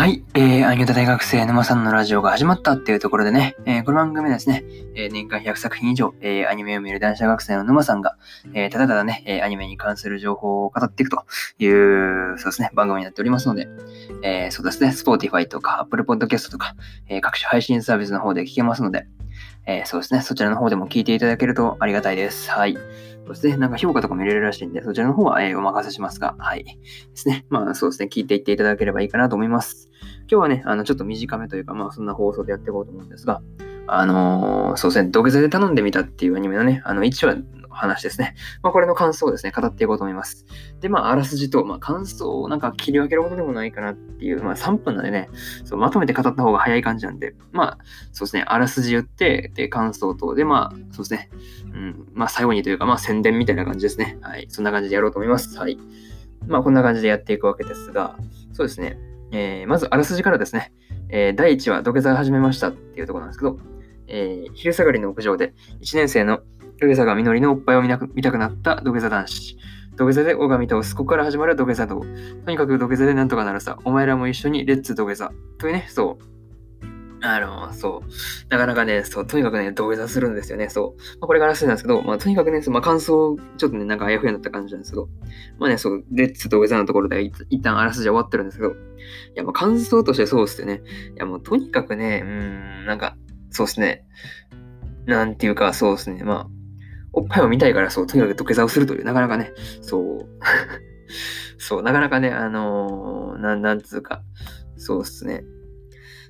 はい。えー、アニュタ大学生沼さんのラジオが始まったっていうところでね、えー、この番組ですね、えー、年間100作品以上、えー、アニメを見る男子学生の沼さんが、えー、ただただね、えー、アニメに関する情報を語っていくという、そうですね、番組になっておりますので、えー、そうですね、Spotify とか Apple Podcast とか、えー、各種配信サービスの方で聞けますので、えー、そうですね、そちらの方でも聞いていただけるとありがたいです。はい。そして。なんか評価とかも入れるらしいんで、そちらの方は、えー、お任せしますが、はい。ですね。まあそうですね。聞いていっていただければいいかなと思います。今日はね、あの、ちょっと短めというか、まあそんな放送でやっていこうと思うんですが、あのー、そうですね。土下座で頼んでみたっていうアニメのね、あの、1話話ですね。まあ、これの感想をですね、語っていこうと思います。で、まあ、あらすじと、まあ、感想をなんか切り分けることでもないかなっていう、まあ、3分なんでね、そうまとめて語った方が早い感じなんで、まあ、そうですね、あらすじ言って、で、感想と、で、まあ、そうですね、うん、まあ、最後にというか、まあ、宣伝みたいな感じですね。はい。そんな感じでやろうと思います。はい。まあ、こんな感じでやっていくわけですが、そうですね、えー、まず、あらすじからですね、えー、第1話、土下座始めましたっていうところなんですけど、えー、昼下がりの屋上で1年生の土下座が実りのおっぱいを見なく見たくなった土下座男子。土下座で拝み倒す。ここから始まる土下座道。とにかく土下座でなんとかなるさ。お前らも一緒にレッツ土下座。というね、そう。あの、そう。なかなかね、そう、とにかくね、土下座するんですよね。そう。まあ、これがらしいなんですけど、まあ、とにかくね、そまあ、感想、ちょっとね、なんかあやふやになった感じなんですけど、まあね、そう、レッツ土下座のところで一旦あらすじ終わってるんですけど、いや、もう感想としてそうっすよね。いや、もうとにかくね、うん、なんか、そうっすね。なんていうか、そうっすね。まあ、おっぱいを見たいから、そう、とにかく土下座をするという、なかなかね、そう、そう、なかなかね、あのー、なん、なんつうか、そうっすね。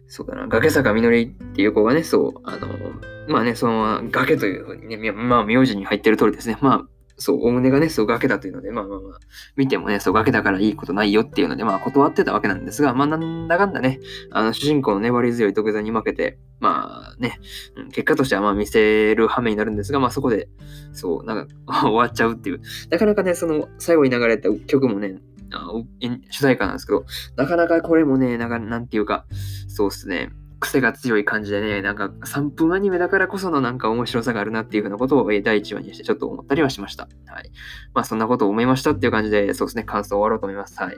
そうだな、崖坂みのりっていう子がね、そう、あのー、まあね、その、崖というふうにね、まあ、名字に入ってる通りですね。まあ、そう、お胸がね、そう、崖だというので、まあまあまあ、見てもね、そう、崖だからいいことないよっていうので、まあ、断ってたわけなんですが、まあ、なんだかんだね、あの、主人公の粘り強い土下座に負けて、まあね、結果としてはまあ見せる羽目になるんですが、まあそこで、そう、なんか 終わっちゃうっていう。なかなかね、その、最後に流れた曲もね、あ主題歌なんですけど、なかなかこれもね、なんか、なんていうか、そうっすね、癖が強い感じでね、なんか3分アニメだからこそのなんか面白さがあるなっていうふうなことを第1話にしてちょっと思ったりはしました。はい。まあそんなことを思いましたっていう感じで、そうですね、感想を終わろうと思います。はい。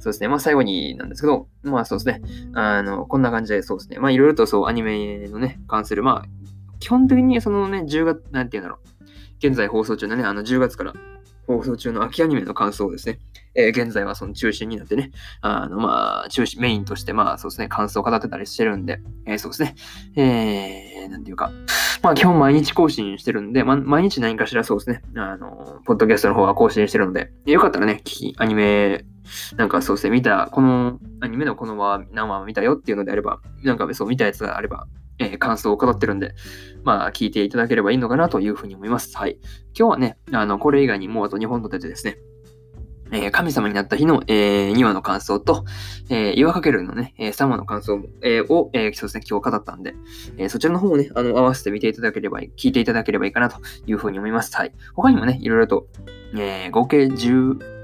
そうですね、まあ最後になんですけど、まあそうですね、あの、こんな感じでそうですね、まあいろいろとそうアニメのね、関する、まあ基本的にそのね、10月、なんていうんだろう、現在放送中のね、あの10月から放送中の秋アニメの感想をですね、えー、現在はその中心になってね、あの、まあ、中心、メインとして、まあ、そうですね、感想を語ってたりしてるんで、えー、そうですね、えー、なんていうか、まあ、基本毎日更新してるんで、ま、毎日何かしらそうですね、あの、ポッドキャストの方は更新してるので、よかったらね、聞き、アニメ、なんかそうですね、見た、このアニメのこの話何話見たよっていうのであれば、なんかそう見たやつがあれば、えー、感想を語ってるんで、まあ、聞いていただければいいのかなというふうに思います。はい。今日はね、あの、これ以外にもうあと2本立ててですね、えー、神様になった日の、えー、2話の感想と、えー、岩かけるのね、えー、3話の感想えー、を、えー、そうですね、今日語ったんで、えー、そちらの方をね、あの、合わせて見ていただければ、聞いていただければいいかなというふうに思います。はい。他にもね、いろいろと、えー、合計10、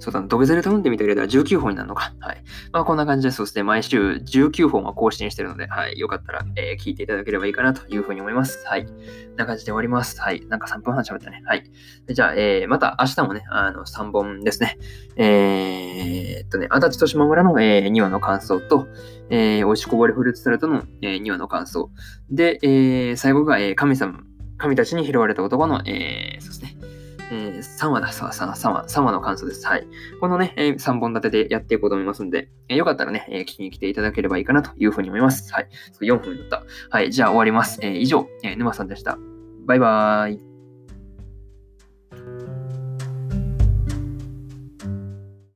そうだな、土下座で頼んでみたければ19本になるのか。はい。まあ、こんな感じで、そうですね、毎週19本は更新してるので、はい。よかったら、えー、聞いていただければいいかなというふうに思います。はい。こんな感じで終わります。はい。なんか3分半喋ったね。はい。じゃあ、えー、また明日もね、あの、3本ですね。えー、っとね、足立と島村の、えー、2話の感想と、えー、おいしこぼれフルーツタルトの、えー、2話の感想。で、えー、最後が、えー、神様、神たちに拾われた男の、えー、そうですね。えー、3話だ、3話、3話、3話の感想です。はい。このね、えー、3本立てでやっていこうと思いますんで、えー、よかったらね、えー、聞きに来ていただければいいかなというふうに思います。はい。4分だった。はい。じゃあ終わります。えー、以上、えー、沼さんでした。バイバーイ。